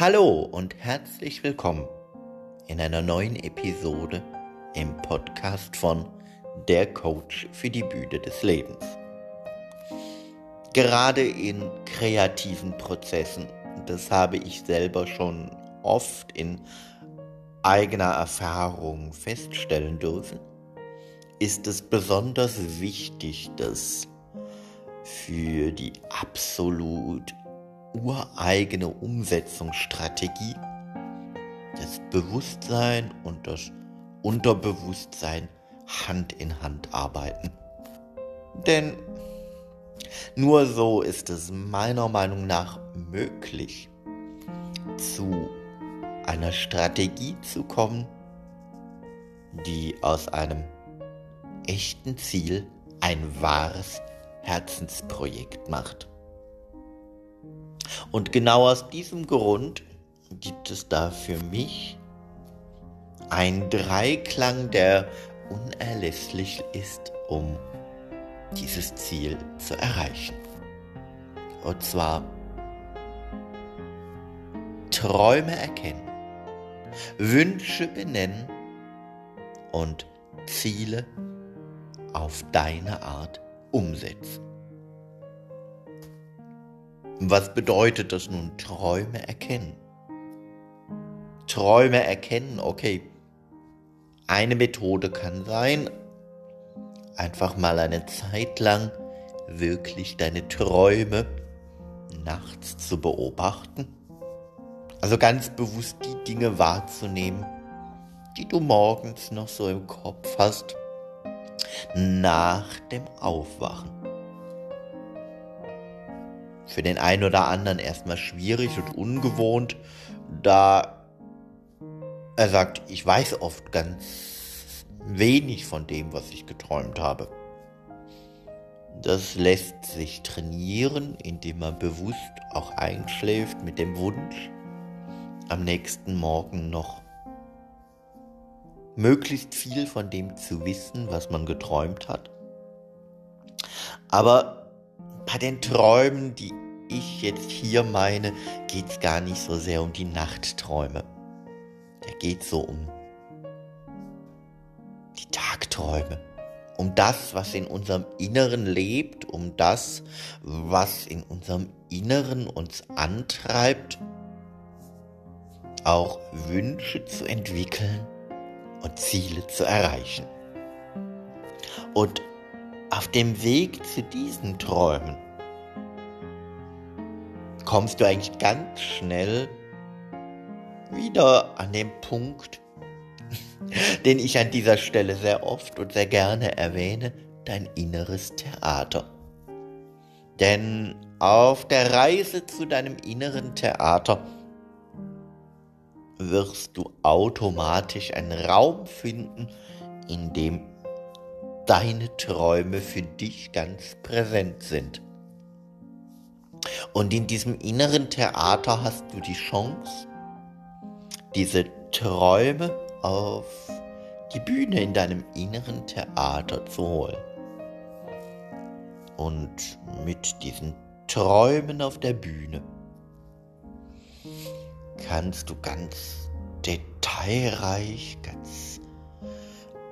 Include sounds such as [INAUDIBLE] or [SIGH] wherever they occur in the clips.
Hallo und herzlich willkommen in einer neuen Episode im Podcast von Der Coach für die Bühne des Lebens. Gerade in kreativen Prozessen, das habe ich selber schon oft in eigener Erfahrung feststellen dürfen, ist es besonders wichtig, dass für die absolut ureigene Umsetzungsstrategie das Bewusstsein und das Unterbewusstsein Hand in Hand arbeiten. Denn nur so ist es meiner Meinung nach möglich, zu einer Strategie zu kommen, die aus einem echten Ziel ein wahres Herzensprojekt macht. Und genau aus diesem Grund gibt es da für mich ein Dreiklang, der unerlässlich ist, um dieses Ziel zu erreichen. Und zwar Träume erkennen, Wünsche benennen und Ziele auf deine Art umsetzen. Was bedeutet das nun, Träume erkennen? Träume erkennen, okay. Eine Methode kann sein, einfach mal eine Zeit lang wirklich deine Träume nachts zu beobachten. Also ganz bewusst die Dinge wahrzunehmen, die du morgens noch so im Kopf hast, nach dem Aufwachen für den einen oder anderen erstmal schwierig und ungewohnt, da er sagt, ich weiß oft ganz wenig von dem, was ich geträumt habe. Das lässt sich trainieren, indem man bewusst auch einschläft mit dem Wunsch, am nächsten Morgen noch möglichst viel von dem zu wissen, was man geträumt hat. Aber bei den Träumen, die ich jetzt hier meine, geht es gar nicht so sehr um die Nachtträume. Da geht so um die Tagträume. Um das, was in unserem Inneren lebt, um das, was in unserem Inneren uns antreibt, auch Wünsche zu entwickeln und Ziele zu erreichen. Und auf dem Weg zu diesen Träumen kommst du eigentlich ganz schnell wieder an den Punkt, [LAUGHS] den ich an dieser Stelle sehr oft und sehr gerne erwähne, dein inneres Theater. Denn auf der Reise zu deinem inneren Theater wirst du automatisch einen Raum finden, in dem deine Träume für dich ganz präsent sind. Und in diesem inneren Theater hast du die Chance, diese Träume auf die Bühne in deinem inneren Theater zu holen. Und mit diesen Träumen auf der Bühne kannst du ganz detailreich, ganz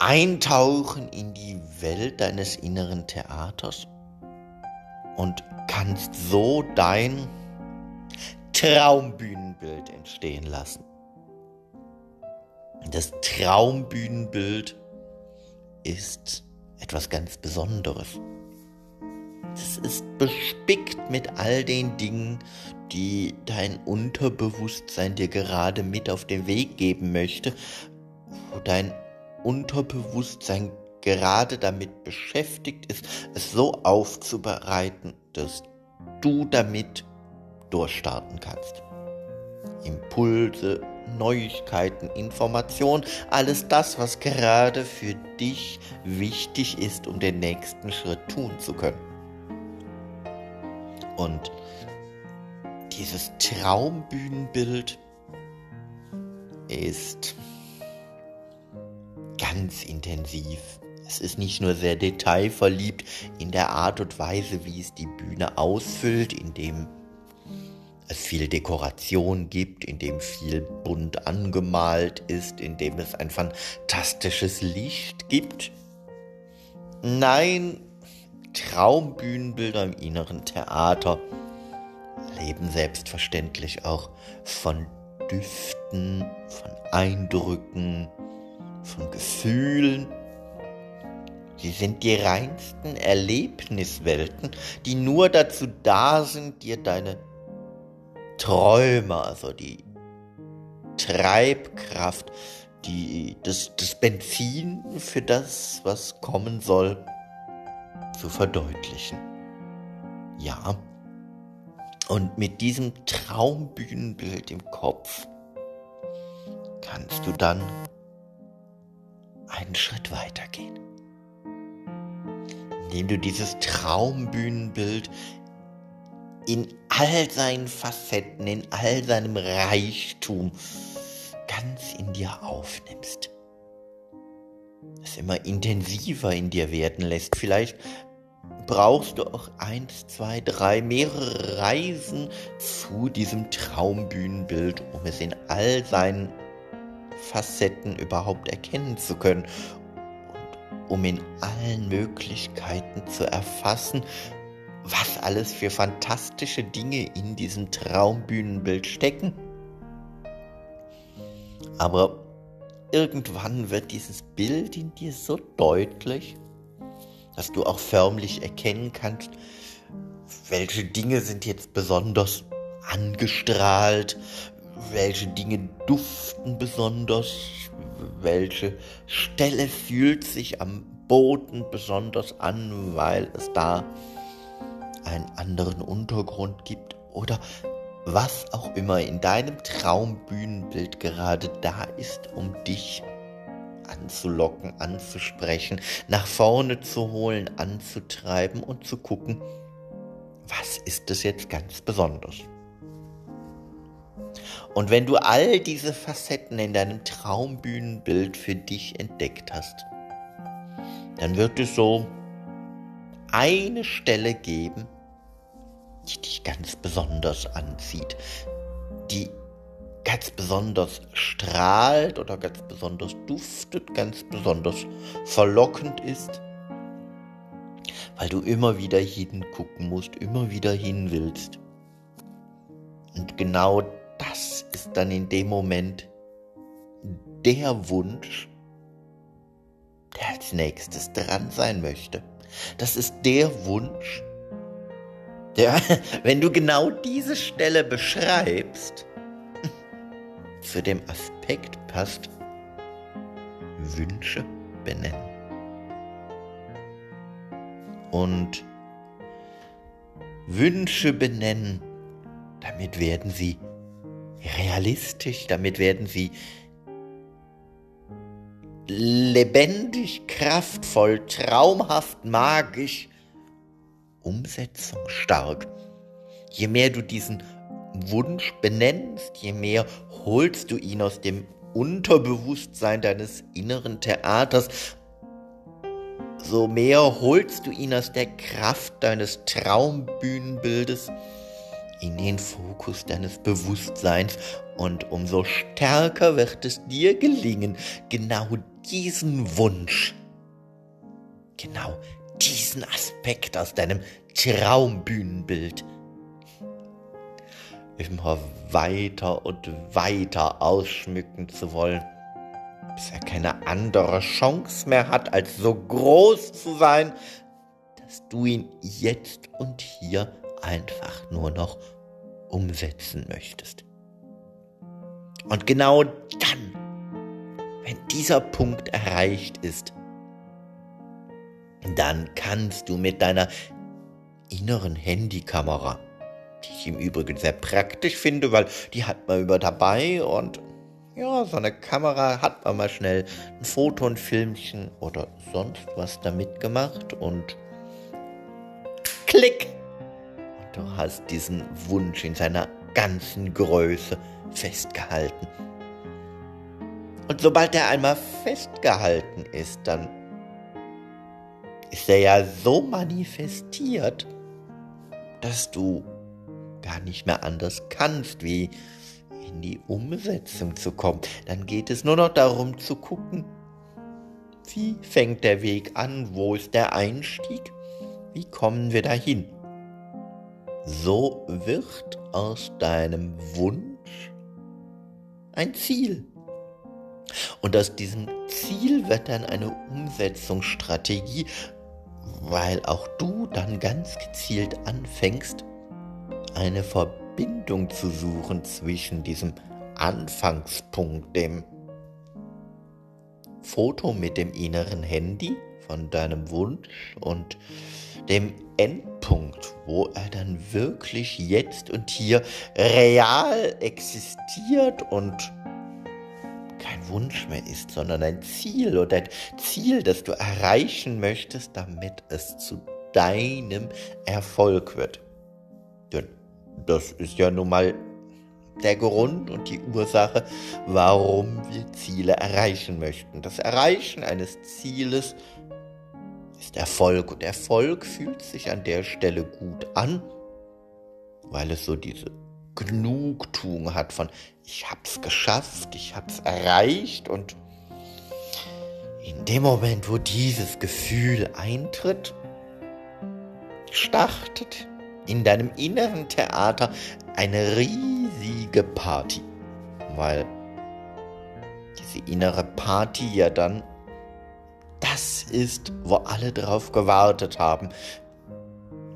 eintauchen in die Welt deines inneren Theaters und kannst so dein Traumbühnenbild entstehen lassen. Das Traumbühnenbild ist etwas ganz Besonderes. Es ist bespickt mit all den Dingen, die dein Unterbewusstsein dir gerade mit auf den Weg geben möchte, wo dein Unterbewusstsein gerade damit beschäftigt ist, es so aufzubereiten, dass du damit durchstarten kannst. Impulse, Neuigkeiten, Informationen, alles das, was gerade für dich wichtig ist, um den nächsten Schritt tun zu können. Und dieses Traumbühnenbild ist ganz intensiv es ist nicht nur sehr detailverliebt in der Art und Weise, wie es die Bühne ausfüllt, indem es viel Dekoration gibt, in dem viel bunt angemalt ist, in dem es ein fantastisches Licht gibt. Nein, Traumbühnenbilder im inneren Theater leben selbstverständlich auch von Düften, von Eindrücken, von Gefühlen. Sie sind die reinsten Erlebniswelten, die nur dazu da sind, dir deine Träume, also die Treibkraft, die, das, das Benzin für das, was kommen soll, zu verdeutlichen. Ja, und mit diesem Traumbühnenbild im Kopf kannst du dann einen Schritt weitergehen. Indem du dieses Traumbühnenbild in all seinen Facetten, in all seinem Reichtum ganz in dir aufnimmst. Es immer intensiver in dir werden lässt. Vielleicht brauchst du auch eins, zwei, drei, mehrere Reisen zu diesem Traumbühnenbild, um es in all seinen Facetten überhaupt erkennen zu können und um in allen Möglichkeiten zu erfassen, was alles für fantastische Dinge in diesem Traumbühnenbild stecken. Aber irgendwann wird dieses Bild in dir so deutlich, dass du auch förmlich erkennen kannst, welche Dinge sind jetzt besonders angestrahlt, welche Dinge duften besonders, welche Stelle fühlt sich am Boden besonders an, weil es da einen anderen Untergrund gibt oder was auch immer in deinem Traumbühnenbild gerade da ist, um dich anzulocken, anzusprechen, nach vorne zu holen, anzutreiben und zu gucken, was ist es jetzt ganz besonders. Und wenn du all diese Facetten in deinem Traumbühnenbild für dich entdeckt hast, dann wird es so eine Stelle geben, die dich ganz besonders anzieht, die ganz besonders strahlt oder ganz besonders duftet, ganz besonders verlockend ist, weil du immer wieder hingucken musst, immer wieder hin willst. Und genau dann in dem Moment der Wunsch, der als nächstes dran sein möchte. Das ist der Wunsch, der, [LAUGHS] wenn du genau diese Stelle beschreibst, [LAUGHS] zu dem Aspekt passt, Wünsche benennen. Und Wünsche benennen, damit werden sie realistisch, damit werden sie lebendig, kraftvoll, traumhaft, magisch, umsetzungsstark. Je mehr du diesen Wunsch benennst, je mehr holst du ihn aus dem Unterbewusstsein deines inneren Theaters, so mehr holst du ihn aus der Kraft deines Traumbühnenbildes in den Fokus deines Bewusstseins und umso stärker wird es dir gelingen, genau diesen Wunsch, genau diesen Aspekt aus deinem Traumbühnenbild immer weiter und weiter ausschmücken zu wollen, bis er keine andere Chance mehr hat, als so groß zu sein, dass du ihn jetzt und hier einfach nur noch umsetzen möchtest. Und genau dann, wenn dieser Punkt erreicht ist, dann kannst du mit deiner inneren Handykamera die ich im Übrigen sehr praktisch finde, weil die hat man über dabei und ja, so eine Kamera hat man mal schnell ein Foto, ein Filmchen oder sonst was damit gemacht und klick! Du hast diesen Wunsch in seiner ganzen Größe festgehalten. Und sobald er einmal festgehalten ist, dann ist er ja so manifestiert, dass du gar nicht mehr anders kannst, wie in die Umsetzung zu kommen. Dann geht es nur noch darum zu gucken, wie fängt der Weg an, wo ist der Einstieg, wie kommen wir dahin. So wird aus deinem Wunsch ein Ziel. Und aus diesem Ziel wird dann eine Umsetzungsstrategie, weil auch du dann ganz gezielt anfängst, eine Verbindung zu suchen zwischen diesem Anfangspunkt, dem Foto mit dem inneren Handy von deinem Wunsch und dem Endpunkt, wo er dann wirklich jetzt und hier real existiert und kein Wunsch mehr ist, sondern ein Ziel oder ein Ziel, das du erreichen möchtest, damit es zu deinem Erfolg wird. Denn das ist ja nun mal der Grund und die Ursache, warum wir Ziele erreichen möchten. Das Erreichen eines Zieles ist Erfolg. Und Erfolg fühlt sich an der Stelle gut an, weil es so diese Genugtuung hat von ich hab's geschafft, ich hab's erreicht. Und in dem Moment, wo dieses Gefühl eintritt, startet in deinem inneren Theater eine riesige Party, weil diese innere Party ja dann das ist, wo alle drauf gewartet haben,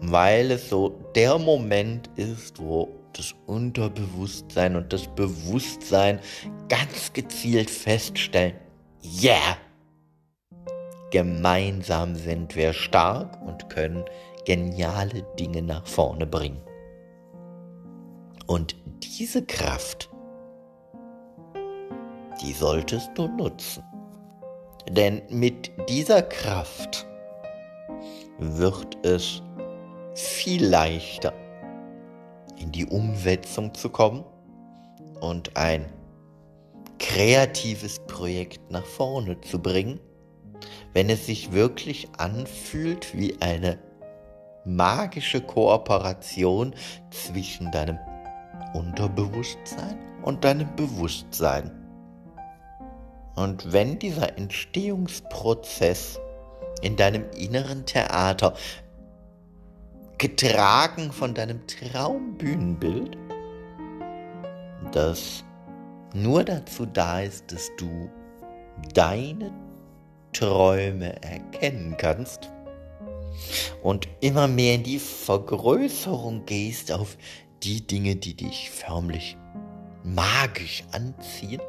weil es so der Moment ist, wo das Unterbewusstsein und das Bewusstsein ganz gezielt feststellen, ja, yeah, gemeinsam sind wir stark und können geniale Dinge nach vorne bringen. Und diese Kraft, die solltest du nutzen. Denn mit dieser Kraft wird es viel leichter in die Umsetzung zu kommen und ein kreatives Projekt nach vorne zu bringen, wenn es sich wirklich anfühlt wie eine magische Kooperation zwischen deinem Unterbewusstsein und deinem Bewusstsein. Und wenn dieser Entstehungsprozess in deinem inneren Theater, getragen von deinem Traumbühnenbild, das nur dazu da ist, dass du deine Träume erkennen kannst und immer mehr in die Vergrößerung gehst auf die Dinge, die dich förmlich magisch anziehen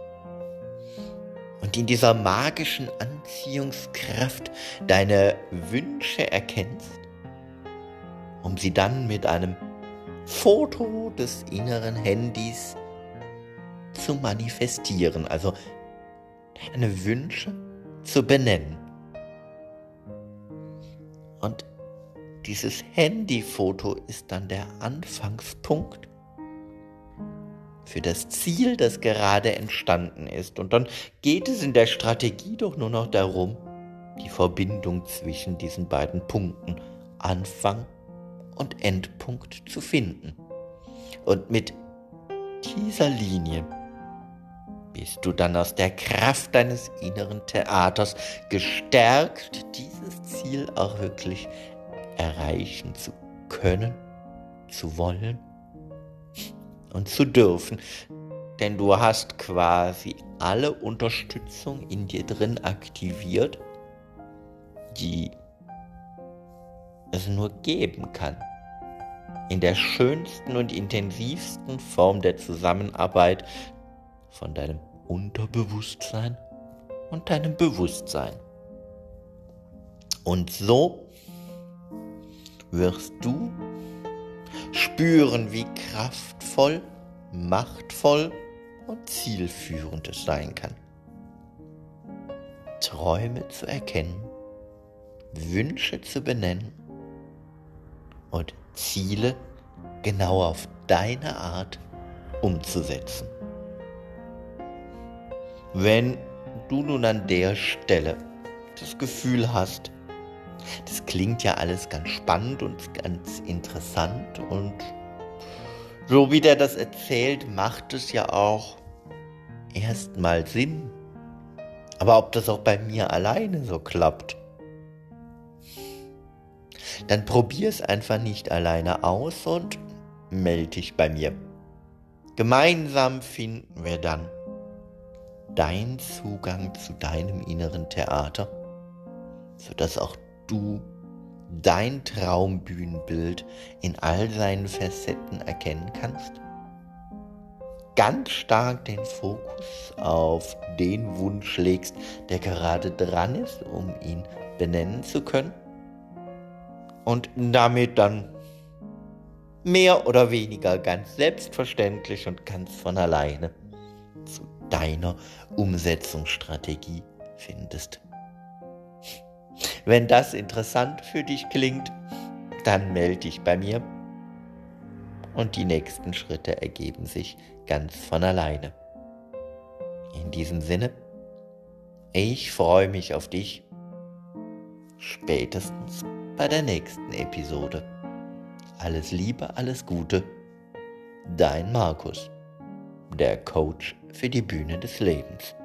und in dieser magischen Anziehungskraft deine Wünsche erkennst, um sie dann mit einem Foto des inneren Handys zu manifestieren, also deine Wünsche zu benennen. Und dieses Handyfoto ist dann der Anfangspunkt für das Ziel, das gerade entstanden ist. Und dann geht es in der Strategie doch nur noch darum, die Verbindung zwischen diesen beiden Punkten, Anfang und Endpunkt, zu finden. Und mit dieser Linie bist du dann aus der Kraft deines inneren Theaters gestärkt, dieses Ziel auch wirklich erreichen zu können, zu wollen und zu dürfen. Denn du hast quasi alle Unterstützung in dir drin aktiviert, die es nur geben kann. In der schönsten und intensivsten Form der Zusammenarbeit von deinem Unterbewusstsein und deinem Bewusstsein. Und so wirst du spüren, wie kraftvoll, machtvoll und zielführend es sein kann. Träume zu erkennen, Wünsche zu benennen und Ziele genau auf deine Art umzusetzen. Wenn du nun an der Stelle das Gefühl hast, das klingt ja alles ganz spannend und ganz interessant und so wie der das erzählt, macht es ja auch erstmal Sinn. Aber ob das auch bei mir alleine so klappt, dann probier es einfach nicht alleine aus und melde dich bei mir. Gemeinsam finden wir dann deinen Zugang zu deinem inneren Theater, sodass auch du dein Traumbühnenbild in all seinen Facetten erkennen kannst. Ganz stark den Fokus auf den Wunsch legst, der gerade dran ist, um ihn benennen zu können. Und damit dann mehr oder weniger ganz selbstverständlich und ganz von alleine zu deiner Umsetzungsstrategie findest. Wenn das interessant für dich klingt, dann melde dich bei mir und die nächsten Schritte ergeben sich ganz von alleine. In diesem Sinne, ich freue mich auf dich spätestens bei der nächsten Episode. Alles Liebe, alles Gute, dein Markus, der Coach für die Bühne des Lebens.